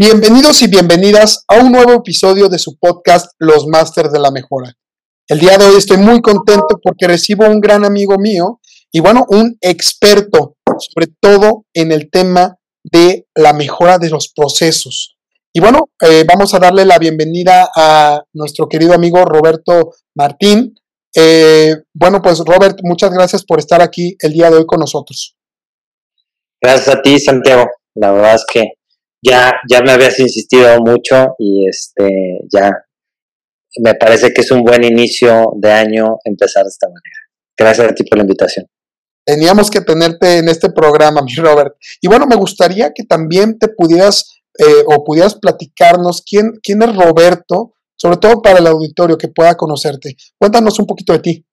Bienvenidos y bienvenidas a un nuevo episodio de su podcast Los Masters de la Mejora. El día de hoy estoy muy contento porque recibo un gran amigo mío y bueno, un experto sobre todo en el tema de la mejora de los procesos. Y bueno, eh, vamos a darle la bienvenida a nuestro querido amigo Roberto Martín. Eh, bueno, pues Robert, muchas gracias por estar aquí el día de hoy con nosotros. Gracias a ti, Santiago. La verdad es que ya, ya me habías insistido mucho y este ya me parece que es un buen inicio de año empezar de esta manera. Gracias a ti por la invitación. Teníamos que tenerte en este programa, mi Robert. Y bueno, me gustaría que también te pudieras eh, o pudieras platicarnos quién, quién es Roberto, sobre todo para el auditorio que pueda conocerte. Cuéntanos un poquito de ti.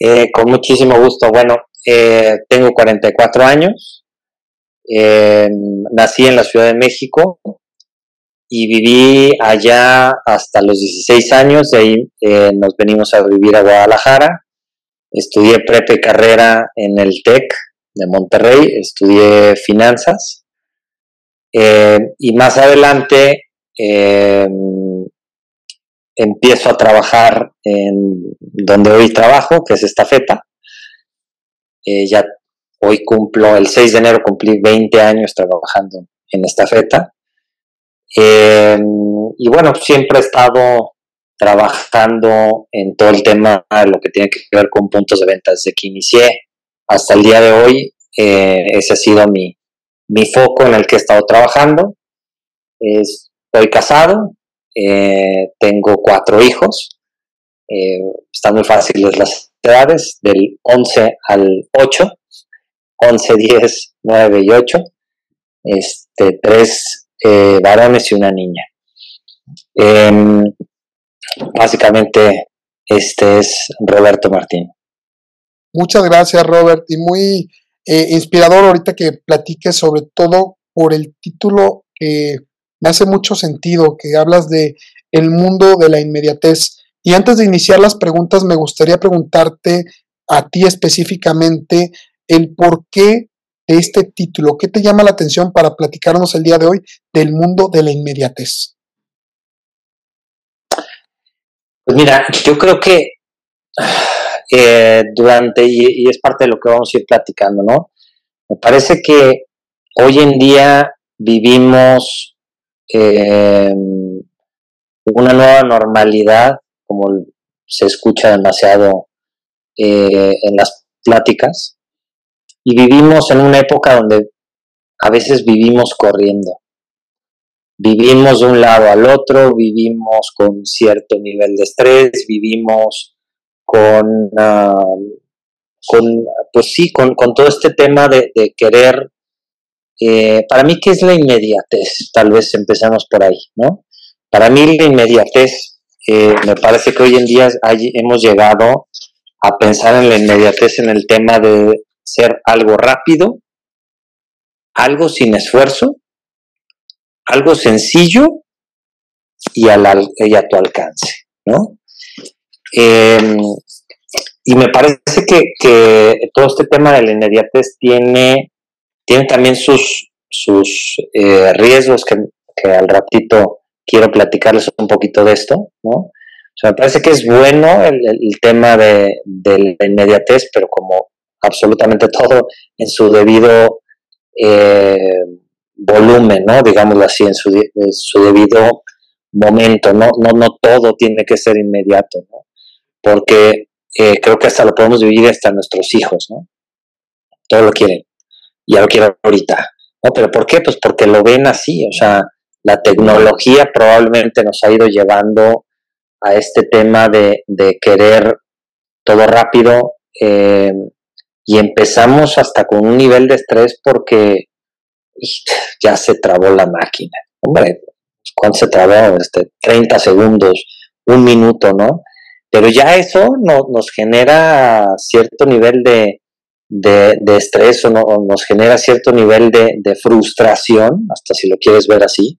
Eh, con muchísimo gusto. Bueno, eh, tengo 44 años, nací en la Ciudad de México y viví allá hasta los 16 años, de ahí eh, nos venimos a vivir a Guadalajara, estudié prepa carrera en el TEC de Monterrey, estudié finanzas eh, y más adelante em, empiezo a trabajar en donde hoy trabajo, que es esta feta. Eh, ya Hoy cumplo, el 6 de enero cumplí 20 años trabajando en esta feta. Em, y bueno, siempre he estado trabajando en todo el tema lo que tiene que ver con puntos de venta desde que inicié hasta el día de hoy. Eh, ese ha sido mi, foco en el que he estado trabajando. estoy casado, eh, tengo cuatro hijos. Eh, están muy fáciles las edades, del 11 al 8. 11, 10, 9 y 8, este, tres eh, varones y una niña. Em, básicamente, este es Roberto Martín. Muchas gracias, Robert, y muy eh, inspirador ahorita que platiques sobre todo por el título que me hace mucho sentido, que hablas de el mundo de la inmediatez. Y antes de iniciar las preguntas, me gustaría preguntarte a ti específicamente el porqué de este título. ¿Qué te llama la atención para platicarnos el día de hoy del mundo de la inmediatez? Pues mira, yo creo que eh, durante, y, es parte de lo que vamos a ir platicando, ¿no? Me parece que hoy en día vivimos eh, una nueva normalidad, como se escucha demasiado eh, en las pláticas, y vivimos en una época donde a veces vivimos corriendo. Vivimos de un lado al otro, vivimos con cierto nivel de estrés, vivimos con, con pues sí, con, todo este tema de, querer, eh, para mí, ¿qué es la inmediatez? Tal vez empecemos por ahí, ¿no? Para mí la inmediatez, eh, me parece que hoy en día hemos llegado a pensar en la inmediatez en el tema de ser algo rápido, algo sin esfuerzo, algo sencillo y, al, a tu alcance, ¿no? Em, y me parece que, todo este tema de la inmediatez tiene, tiene también sus, sus eh, riesgos que, al ratito quiero platicarles un poquito de esto, ¿no? Me parece que es bueno el, tema de, de, la inmediatez, pero como absolutamente todo en su debido eh, volumen, ¿no? Digámoslo así, en su, debido momento, ¿no? ¿no? No todo tiene que ser inmediato, ¿no? Porque eh, creo que hasta lo podemos dividir hasta nuestros hijos, ¿no? Todo lo quieren, ya lo quieren ahorita, ¿no? Pero ¿por qué? Pues porque lo ven así, o sea, la tecnología probablemente nos ha ido llevando a este tema de, de querer todo rápido, eh, y empezamos hasta con un nivel de estrés porque ya se trabó la máquina. Hombre, ¿cuánto se trabó? Este, 30 segundos, un minuto, ¿no? Pero ya eso no, nos genera cierto nivel de, de, estrés o, nos genera cierto nivel de, de, frustración, hasta si lo quieres ver así.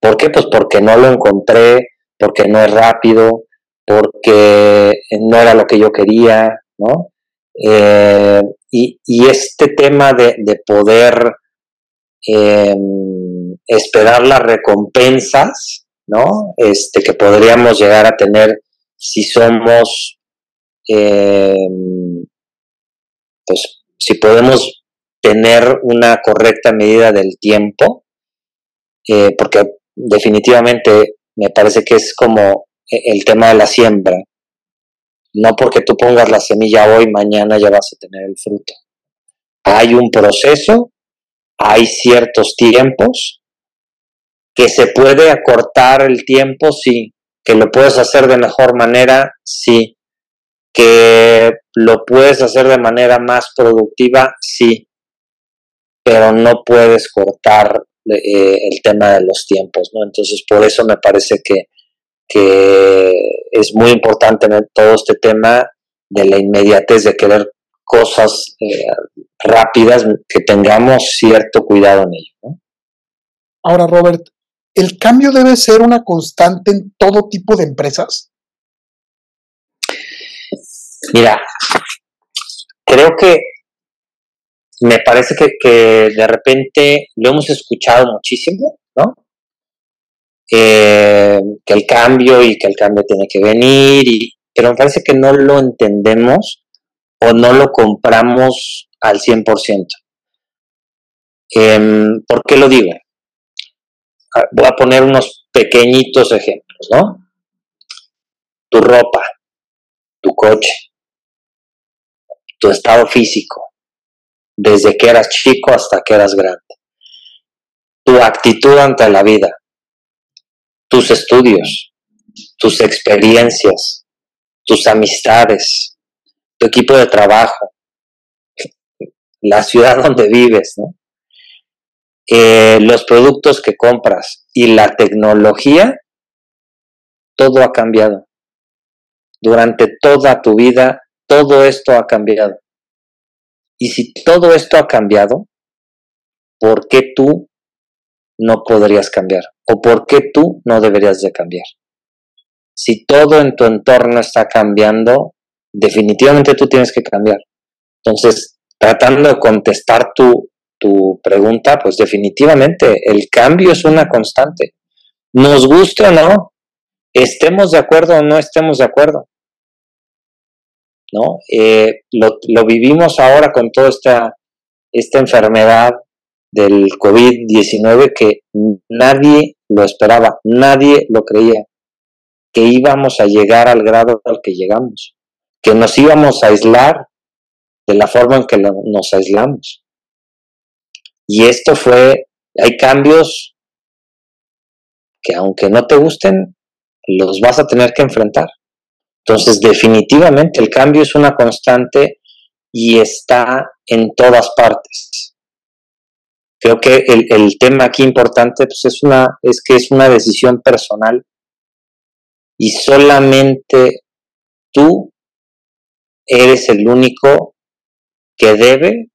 ¿Por qué? Pues porque no lo encontré, porque no es rápido, porque no era lo que yo quería, ¿no? Eh, y, este tema de, de poder em, esperar las recompensas, ¿no? Este, que podríamos llegar a tener si somos, em, pues, si podemos tener una correcta medida del tiempo, eh, porque definitivamente me parece que es como e, el tema de la siembra. No porque tú pongas la semilla hoy, mañana ya vas a tener el fruto. Hay un proceso, hay ciertos tiempos, que se puede acortar el tiempo, sí, que lo puedes hacer de mejor manera, sí, que lo puedes hacer de manera más productiva, sí, pero no puedes cortar eh, el tema de los tiempos, ¿no? Entonces, por eso me parece que, que es muy importante en todo este tema de la inmediatez, de querer cosas eh, rápidas, que tengamos cierto cuidado en ello. ¿no? Ahora, Robert, ¿el cambio debe ser una constante en todo tipo de empresas? Mira, creo que me parece que, de repente lo hemos escuchado muchísimo, ¿no? Eh, que el cambio y que el cambio tiene que venir, y, pero me parece que no lo entendemos o no lo compramos al 100%. Em, ¿Por qué lo digo? Ah, voy a poner unos pequeñitos ejemplos, ¿no? Tu ropa, tu coche, tu estado físico, desde que eras chico hasta que eras grande. Tu actitud ante la vida, tus estudios, tus experiencias, tus amistades, tu equipo de trabajo, la ciudad donde vives, eh, los productos que compras y la tecnología, todo ha cambiado. Durante toda tu vida, todo esto ha cambiado. Y si todo esto ha cambiado, ¿por qué tú no podrías cambiar? ¿O por qué tú no deberías de cambiar? Si todo en tu entorno está cambiando, definitivamente tú tienes que cambiar. Entonces, tratando de contestar tu, tu pregunta, pues definitivamente el cambio es una constante. Nos guste o no, estemos de acuerdo o no estemos de acuerdo. ¿no? Eh, lo, vivimos ahora con toda esta, esta enfermedad del COVID-19 que nadie lo esperaba, nadie lo creía, que íbamos a llegar al grado al que llegamos, que nos íbamos a aislar de la forma en que nos aislamos. Y esto fue, hay cambios que aunque no te gusten, los vas a tener que enfrentar. Entonces, definitivamente el cambio es una constante y está en todas partes. Creo que el, tema aquí importante pues, es, una, es que es una decisión personal y solamente tú eres el único que debe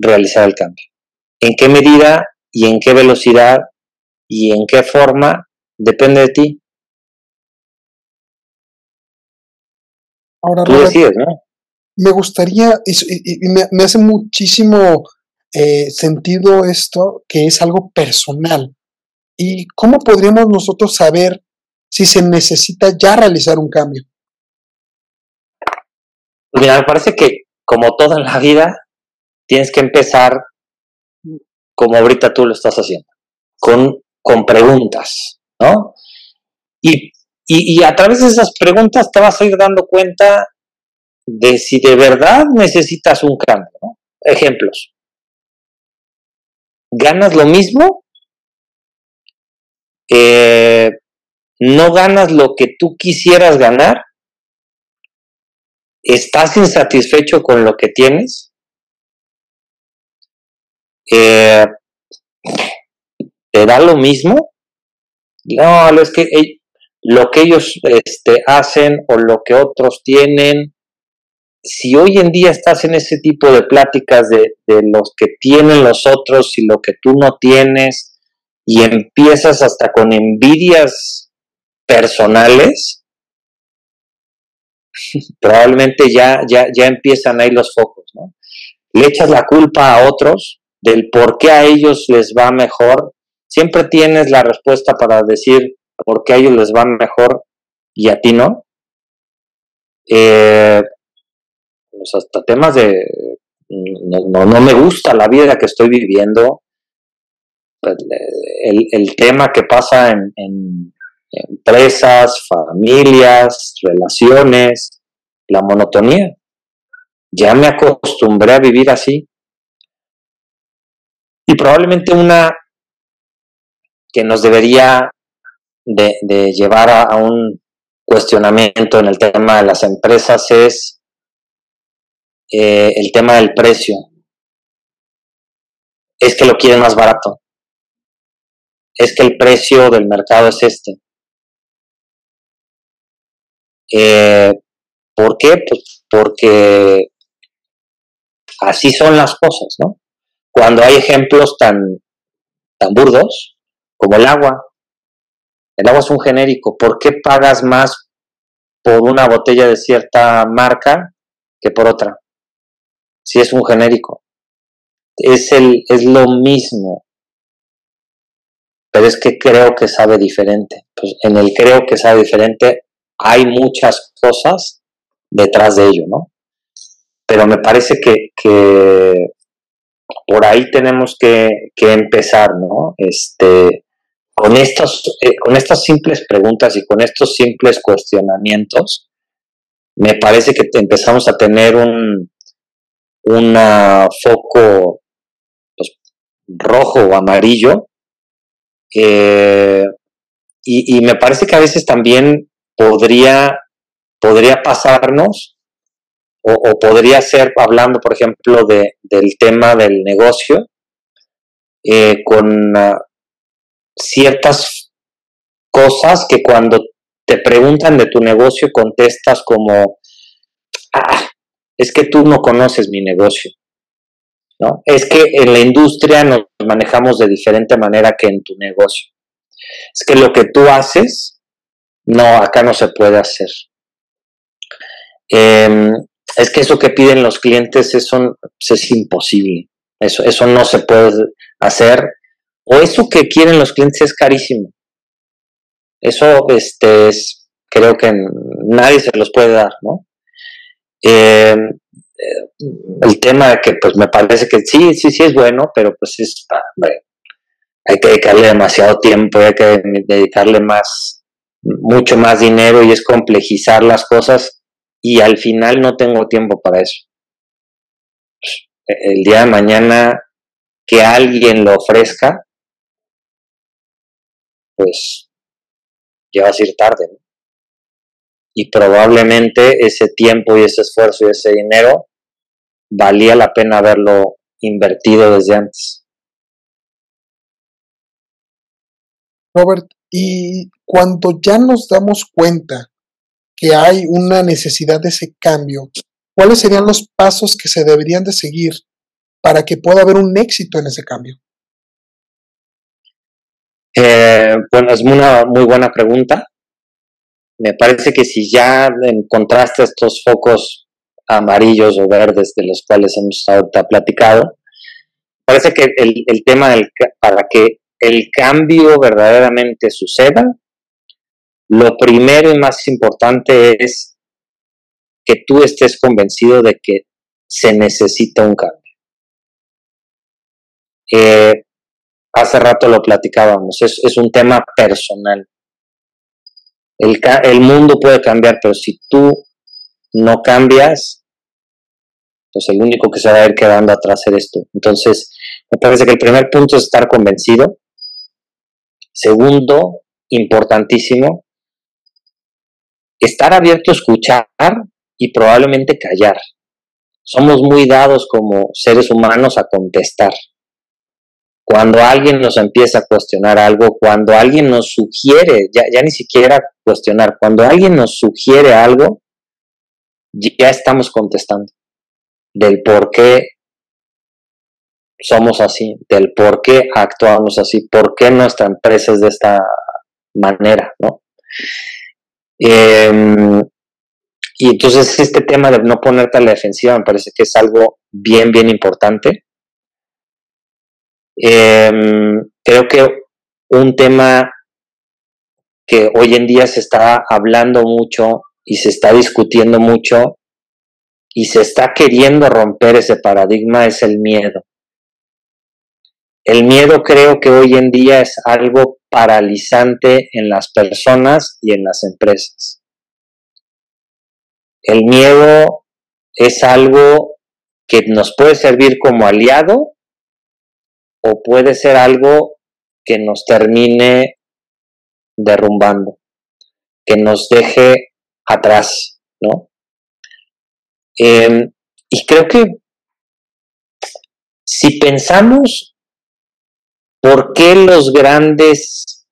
realizar el cambio. ¿En qué medida y en qué velocidad y en qué forma depende de ti? Ahora, Me gustaría, y, me, hace muchísimo eh, sentido esto, que es algo personal. ¿Y cómo podríamos nosotros saber si se necesita ya realizar un cambio? Pues mira, me parece que como toda la vida, tienes que empezar como ahorita tú lo estás haciendo, con, con preguntas, ¿no? Y y, a través de esas preguntas te vas a ir dando cuenta de si de verdad necesitas un cambio. Ejemplos. ¿Ganas lo mismo? Eh, ¿No ganas lo que tú quisieras ganar? ¿Estás insatisfecho con lo que tienes? Eh, ¿Te da lo mismo? No, es que lo que ellos este, hacen o lo que otros tienen, si hoy en día estás en ese tipo de pláticas de, de los que tienen los otros y lo que tú no tienes, y empiezas hasta con envidias personales, probablemente ya, ya, ya empiezan ahí los focos, ¿no? Le echas la culpa a otros del por qué a ellos les va mejor. Siempre tienes la respuesta para decir por qué a ellos les va mejor y a ti no. Eh, pues hasta temas de no, no, me gusta la vida que estoy viviendo, el, el tema que pasa en, en, empresas, familias, relaciones, la monotonía. Ya me acostumbré a vivir así. Y probablemente una que nos debería de, llevar a, un cuestionamiento en el tema de las empresas es eh, el tema del precio. Es que lo quieren más barato. Es que el precio del mercado es este. Eh, ¿Por qué? Pues porque así son las cosas, ¿no? Cuando hay ejemplos tan, tan burdos como el agua. El agua es un genérico. ¿Por qué pagas más por una botella de cierta marca que por otra? Si es un genérico. Es, el, es lo mismo. Pero es que creo que sabe diferente. Pues en el creo que sabe diferente hay muchas cosas detrás de ello, ¿no? Pero me parece que, por ahí tenemos que, empezar, ¿no? Este, con, estos, eh, con estas simples preguntas y con estos simples cuestionamientos, me parece que empezamos a tener un foco pues, rojo o amarillo. Eh, y, y, me parece que a veces también podría, podría pasarnos o, podría ser, hablando por ejemplo de, del tema del negocio, eh, con ah, ciertas cosas que cuando te preguntan de tu negocio contestas como, ah, es que tú no conoces mi negocio. ¿No? Es que en la industria nos manejamos de diferente manera que en tu negocio. Es que lo que tú haces no, acá no se puede hacer. Em, es que eso que piden los clientes eso, es imposible. Eso, eso no se puede hacer. O eso que quieren los clientes es carísimo. Eso este, es, creo que nadie se los puede dar, ¿no? Em, el tema que pues me parece que sí, sí, sí es bueno, pero pues es, hay que dedicarle demasiado tiempo, hay que dedicarle más, mucho más dinero y es complejizar las cosas y al final no tengo tiempo para eso. El día de mañana que alguien lo ofrezca, pues ya va a ir tarde. Y probablemente ese tiempo y ese esfuerzo y ese dinero valía la pena haberlo invertido desde antes. Robert, y cuando ya nos damos cuenta que hay una necesidad de ese cambio, ¿cuáles serían los pasos que se deberían de seguir para que pueda haber un éxito en ese cambio? Eh, bueno, es una muy buena pregunta. Me parece que si ya encontraste estos focos amarillos o verdes de los cuales hemos ahorita platicado, parece que el, tema del, para que el cambio verdaderamente suceda, lo primero y más importante es que tú estés convencido de que se necesita un cambio. Eh, hace rato lo platicábamos, es, un tema personal. El, el, mundo puede cambiar, pero si tú no cambias, pues el único que se va a ir quedando atrás eres tú. Entonces, me parece que el primer punto es estar convencido. Segundo, importantísimo, estar abierto a escuchar y probablemente callar. Somos muy dados como seres humanos a contestar. Cuando alguien nos empieza a cuestionar algo, cuando alguien nos sugiere, ya, ni siquiera cuestionar, cuando alguien nos sugiere algo, ya estamos contestando del por qué somos así, del por qué actuamos así, por qué nuestra empresa es de esta manera, ¿no? Em, y entonces este tema de no ponerte a la defensiva me parece que es algo bien, bien importante. Em, creo que un tema que hoy en día se está hablando mucho y se está discutiendo mucho y se está queriendo romper ese paradigma es el miedo. El miedo creo que hoy en día es algo paralizante en las personas y en las empresas. El miedo es algo que nos puede servir como aliado o puede ser algo que nos termine derrumbando, que nos deje atrás, ¿no? Em, y creo que si pensamos ¿Por qué los grandes,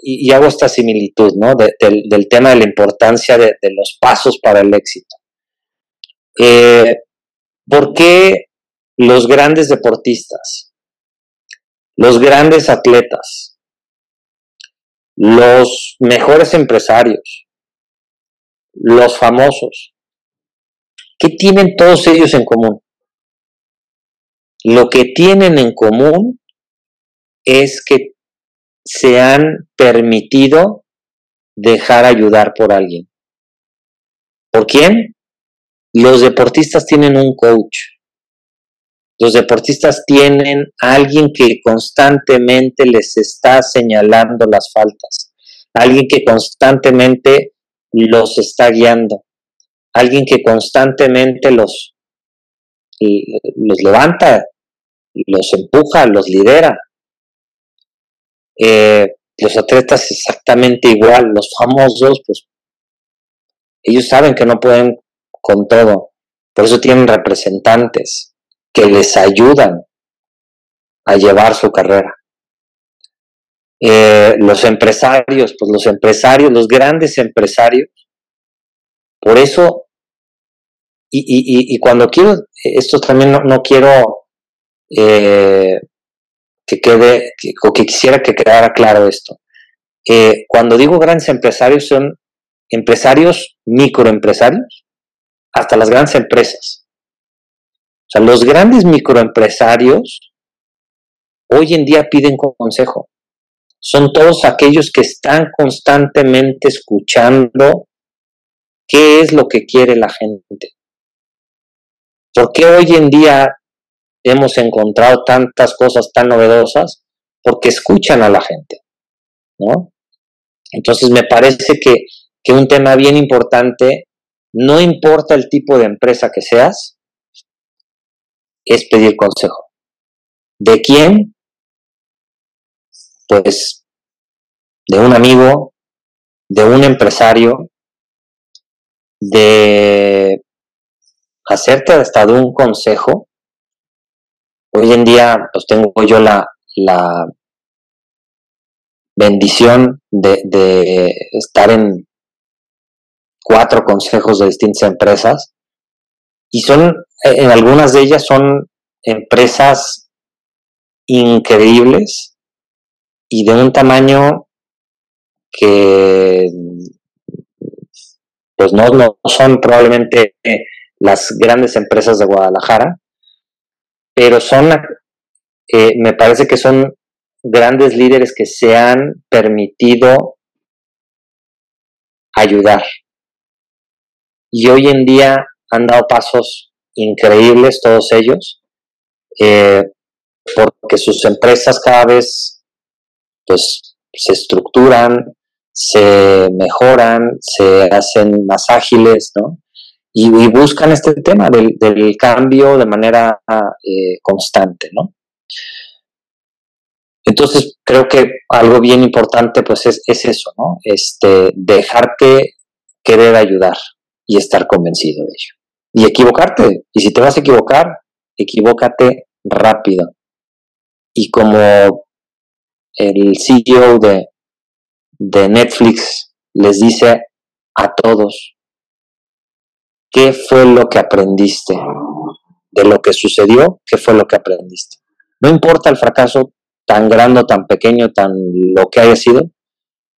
y, hago esta similitud, ¿no? del, tema de la importancia de, los pasos para el éxito. Eh, ¿Por qué los grandes deportistas, los grandes atletas, los mejores empresarios, los famosos, ¿qué tienen todos ellos en común? Lo que tienen en común es que se han permitido dejar ayudar por alguien. ¿Por quién? Los deportistas tienen un coach. Los deportistas tienen a alguien que constantemente les está señalando las faltas, alguien que constantemente los está guiando, alguien que constantemente los, levanta, los empuja, los lidera. Eh, los atletas exactamente igual, los famosos, pues ellos saben que no pueden con todo, por eso tienen representantes que les ayudan a llevar su carrera. Eh, los empresarios, pues los empresarios, los grandes empresarios, por eso, y, cuando quiero, esto también no, quiero eh, que quede, o que quisiera que quedara claro esto. Eh, cuando digo grandes empresarios, son empresarios, microempresarios, hasta las grandes empresas. O sea, los grandes microempresarios hoy en día piden consejo. Son todos aquellos que están constantemente escuchando qué es lo que quiere la gente. ¿Por qué hoy en día hemos encontrado tantas cosas tan novedosas porque escuchan a la gente, ¿no? Entonces me parece que, que un tema bien importante, no importa el tipo de empresa que seas, es pedir consejo. ¿De quién? Pues de un amigo, de un empresario, de hacerte hasta de un consejo Hoy en día, pues tengo yo la, bendición de, estar en cuatro consejos de distintas empresas y son, en algunas de ellas son empresas increíbles y de un tamaño que pues no, no son probablemente las grandes empresas de Guadalajara, pero son, eh, me parece que son grandes líderes que se han permitido ayudar. Y hoy en día han dado pasos increíbles todos ellos, eh, porque sus empresas cada vez pues, se estructuran, se mejoran, se hacen más ágiles, ¿no? y, buscan este tema del, cambio de manera eh, constante, ¿no? Entonces creo que algo bien importante pues es, eso, ¿no? Este, dejarte querer ayudar, y estar convencido de ello. Y equivocarte. Y si te vas a equivocar, equivócate rápido. Y como el CEO de, de Netflix les dice a todos, ¿qué fue lo que aprendiste? De lo que sucedió, ¿qué fue lo que aprendiste? No importa el fracaso tan grande tan pequeño, tan lo que haya sido,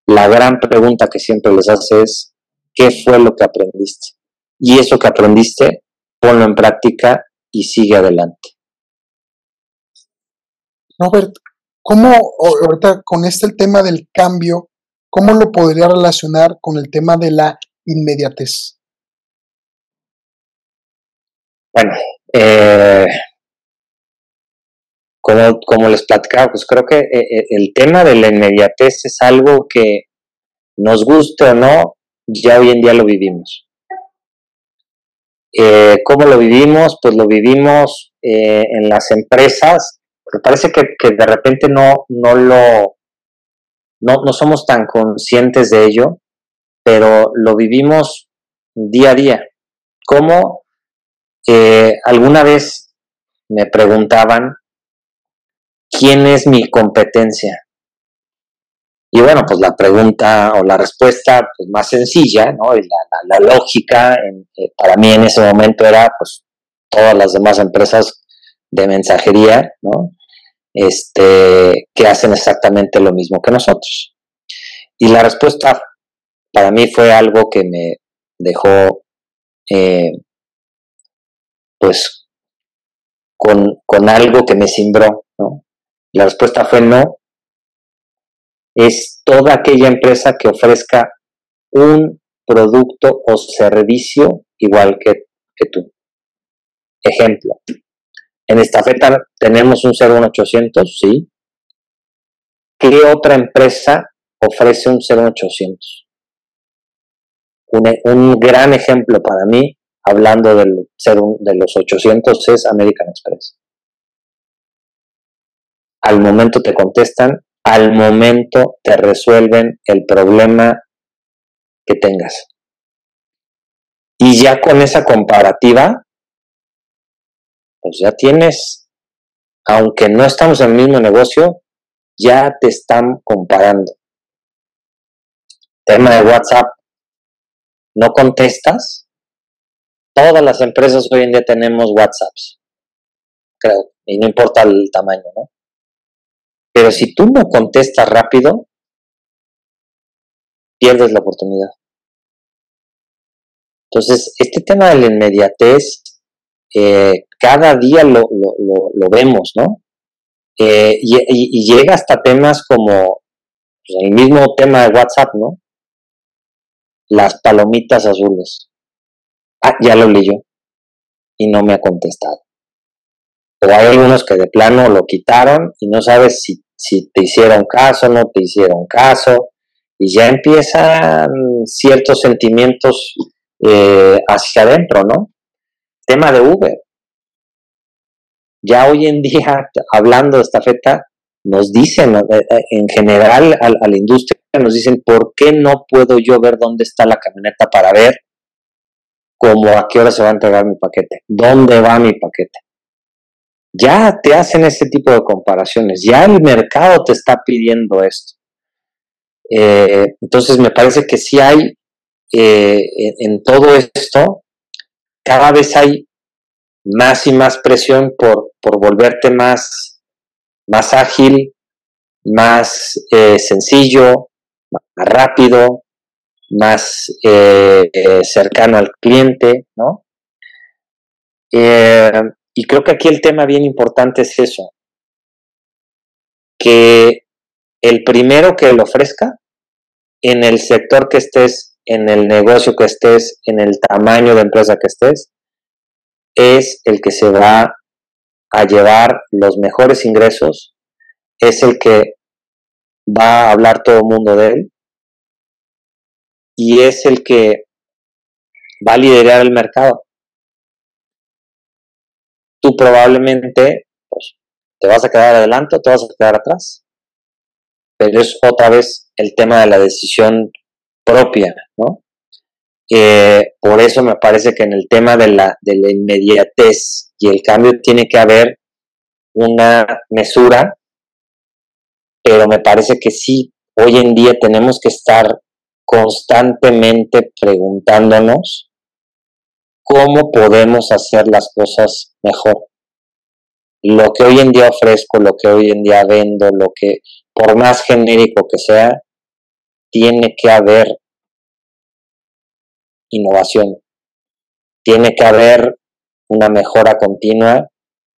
la gran pregunta que siempre les hace es, ¿qué fue lo que aprendiste? Y eso que aprendiste, ponlo en práctica y sigue adelante. Robert, ¿cómo ahorita con este el tema del cambio, cómo lo podría relacionar con el tema de la inmediatez? Bueno, eh, como, como, les platicaba, pues creo que eh, eh, el tema de la inmediatez es algo que nos guste o no, ya hoy en día lo vivimos. ¿Cómo lo vivimos? Pues lo vivimos en las empresas me parece que, de repente no, no lo, no, somos tan conscientes de ello, pero lo vivimos día a día. ¿Cómo eh, alguna vez me preguntaban quién es mi competencia? Y bueno, pues la pregunta o la respuesta pues, más sencilla, ¿no? Y la, lógica eh, para mí en ese momento era, pues, todas las demás empresas de mensajería, ¿no? este, que hacen exactamente lo mismo que nosotros. Y la respuesta para mí fue algo que me dejó, eh, pues, con, con, algo que me cimbró, ¿no? La respuesta fue no. Es toda aquella empresa que ofrezca un producto o servicio igual que, que tú. Ejemplo, en esta feta tenemos un 01800, sí. ¿Qué otra empresa ofrece un 01800? Un, un gran ejemplo para mí, hablando del, de los 800, es American Express. Al momento te contestan, al momento te resuelven el problema que tengas. Y ya con esa comparativa, pues ya tienes, aunque no estamos en el mismo negocio, ya te están comparando. Tema de WhatsApp, no contestas. Todas las empresas hoy en día tenemos WhatsApps, creo, y no importa el tamaño, ¿no? Pero si tú no contestas rápido, pierdes la oportunidad. Entonces, este tema de la inmediatez eh, cada día lo, lo, vemos, ¿no? Eh, y, llega hasta temas como pues, el mismo tema de WhatsApp, ¿no? Las palomitas azules. Ah, ya lo leí yo y no me ha contestado. Pero hay algunos que de plano lo quitaron y no sabes si, si te hicieron caso, no te hicieron caso, y ya empiezan ciertos sentimientos eh, hacia adentro, ¿no? Tema de Uber. Ya hoy en día, hablando de esta feta, nos dicen, eh, eh, en general a, la industria, nos dicen, ¿por qué no puedo yo ver dónde está la camioneta para ver cómo a qué hora se va a entregar mi paquete? ¿Dónde va mi paquete? Ya te hacen este tipo de comparaciones, ya el mercado te está pidiendo esto. Eh, entonces me parece que sí hay en todo esto cada vez hay más y más presión por, volverte más, más ágil, más eh, sencillo, más rápido, más eh, eh, cercano al cliente, ¿no? Y creo que aquí el tema bien importante es eso, que el primero que lo ofrezca, en el sector que estés, en el negocio que estés, en el tamaño de empresa que estés, es el que se va a llevar los mejores ingresos, es el que va a hablar todo el mundo de él y es el que va a liderar el mercado. Tú probablemente pues, te vas a quedar adelante o te vas a quedar atrás, pero es otra vez el tema de la decisión propia, ¿no? Por eso me parece que en el tema de la, de la inmediatez y el cambio tiene que haber una mesura, pero me parece que sí, hoy en día tenemos que estar constantemente preguntándonos cómo podemos hacer las cosas mejor. Lo que hoy en día ofrezco, lo que hoy en día vendo, lo que, por más genérico que sea, tiene que haber innovación. Tiene que haber una mejora continua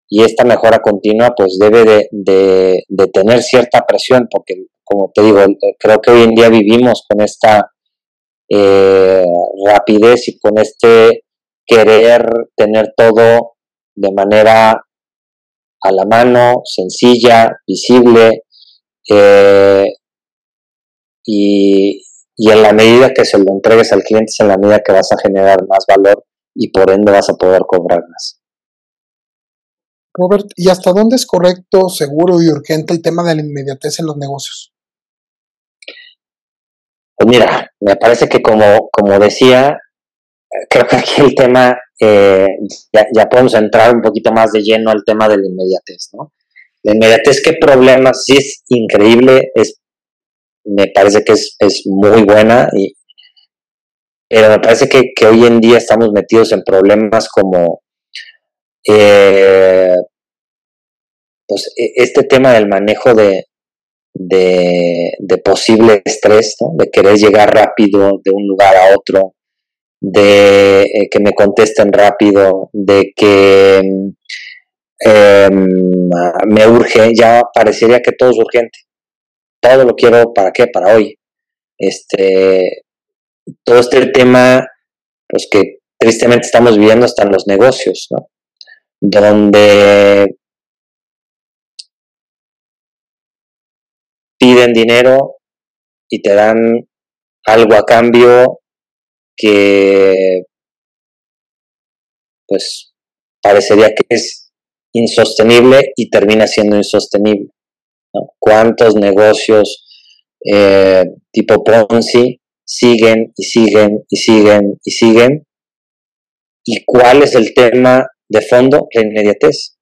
y esta mejora continua pues debe de, tener cierta presión porque como te digo, creo que hoy en día vivimos con esta eh, rapidez y con este querer tener todo de manera a la mano, sencilla, visible, eh, y, y en la medida que se lo entregues al cliente es en la medida que vas a generar más valor y por ende vas a poder cobrar más. Robert, ¿y hasta dónde es correcto, seguro y urgente el tema de la inmediatez en los negocios? Pues mira, me parece que como, como decía, creo que aquí el tema, eh, ya, ya, podemos entrar un poquito más de lleno al tema de la inmediatez, ¿no? La inmediatez, qué problemas, sí es increíble, es me parece que es, muy buena, y, pero me parece que, hoy en día estamos metidos en problemas como eh, pues e, este tema del manejo de, de, posible estrés, de querer llegar rápido de un lugar a otro, de eh, que me contesten rápido, de que em, me urge, ya parecería que todo es urgente todo lo quiero para qué, para hoy. Este, todo este tema, pues que tristemente estamos viviendo hasta en los negocios, ¿no? Donde piden dinero y te dan algo a cambio que pues parecería que es insostenible y termina siendo insostenible. ¿Cuántos negocios eh, tipo Ponzi siguen y siguen y siguen y siguen? ¿Y cuál es el tema de fondo? La inmediatez.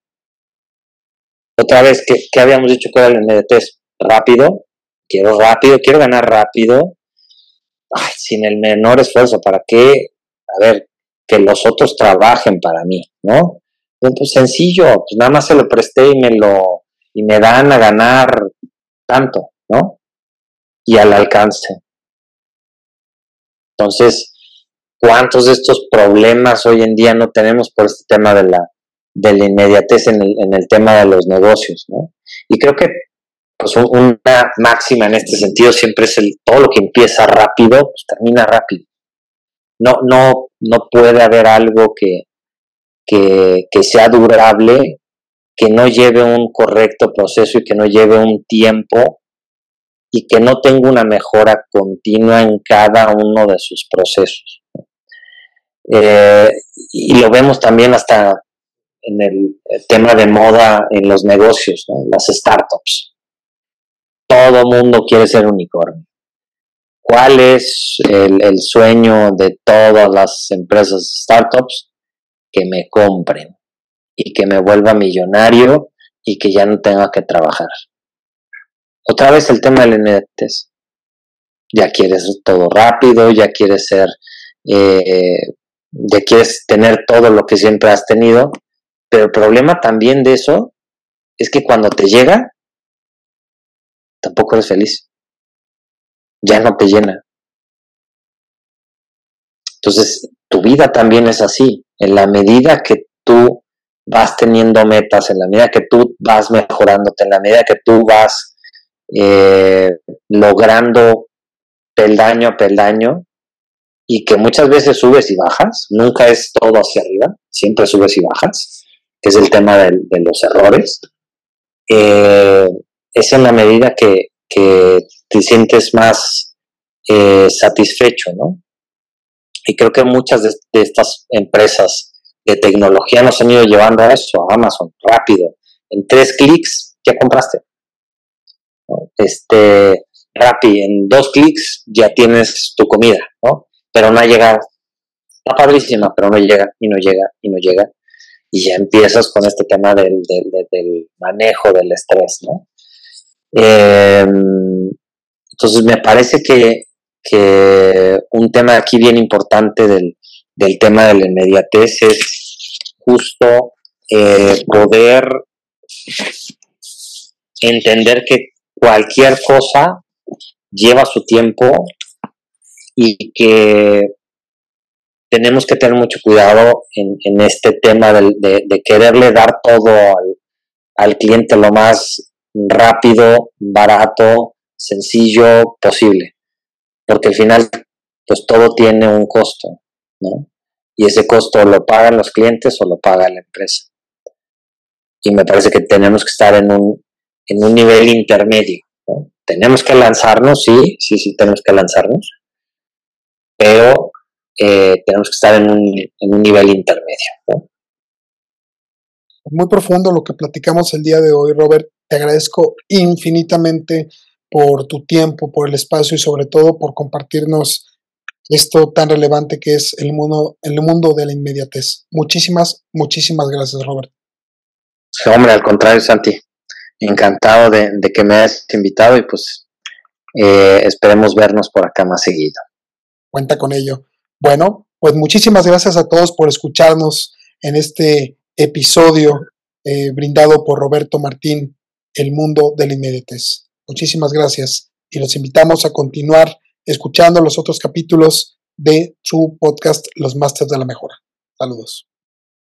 Otra vez, ¿qué, habíamos dicho que era la inmediatez? Rápido, quiero rápido, quiero ganar rápido, sin el menor esfuerzo, ¿para qué? A ver, que los otros trabajen para mí, ¿no? Pues sencillo, pues nada más se lo presté y me lo, y me dan a ganar tanto, ¿no? Y al alcance. Entonces, ¿cuántos de estos problemas hoy en día no tenemos por este tema de la, de la inmediatez en el, en el tema de los negocios, ¿no? Y creo que pues una máxima en este sentido siempre es el todo lo que empieza rápido, pues termina rápido. No, no, no puede haber algo que, que, sea durable que no lleve un correcto proceso y que no lleve un tiempo y que no tenga una mejora continua en cada uno de sus procesos. Eh, y lo vemos también hasta en el, tema de moda en los negocios, las startups. Todo mundo quiere ser unicornio. ¿Cuál es el, sueño de todas las empresas startups? Que me compren y que me vuelva millonario y que ya no tenga que trabajar. Otra vez el tema del inmediatez. Ya quieres todo rápido, ya quieres ser, eh, ya quieres tener todo lo que siempre has tenido, pero el problema también de eso es que cuando te llega, tampoco eres feliz. Ya no te llena. Entonces, tu vida también es así. En la medida que tú vas teniendo metas, en la medida que tú vas mejorándote, en la medida que tú vas eh, logrando peldaño a peldaño y que muchas veces subes y bajas, nunca es todo hacia arriba, siempre subes y bajas, que es el tema de, los errores, eh, es en la medida que, te sientes más eh, satisfecho, ¿no? Y creo que muchas de estas empresas de tecnología nos han ido llevando a eso, a Amazon, rápido. En tres clics ya compraste. Este, Rappi, en dos clics ya tienes tu comida, ¿no? Pero no ha llegado. está padrísima, pero no llega y no llega y no llega. Y ya empiezas con este tema del, del, manejo del estrés, ¿no? Em, entonces me parece que, que, un tema aquí bien importante del, del tema de la inmediatez es justo eh, poder entender que cualquier cosa lleva su tiempo y que tenemos que tener mucho cuidado en, este tema de, quererle dar todo al, cliente lo más rápido, barato, sencillo posible. Porque al final, pues todo tiene un costo, ¿no? Y ese costo lo pagan los clientes o lo paga la empresa. Y me parece que tenemos que estar en un, en un nivel intermedio. Tenemos que lanzarnos, sí, sí, sí, tenemos que lanzarnos, pero eh, tenemos que estar en un, nivel intermedio. Muy profundo lo que platicamos el día de hoy, Robert. Te agradezco infinitamente por tu tiempo, por el espacio y sobre todo por compartirnos esto tan relevante que es el mundo, el mundo de la inmediatez. Muchísimas, muchísimas gracias, Robert. Hombre, al contrario, Santi. Encantado de, que me hayas invitado y pues eh, esperemos vernos por acá más seguido. Cuenta con ello. Bueno, pues muchísimas gracias a todos por escucharnos en este episodio eh, brindado por Roberto Martín, El Mundo del Inmediatez. Muchísimas gracias y los invitamos a continuar escuchando los otros capítulos de su podcast Los Masters de la Mejora. Saludos.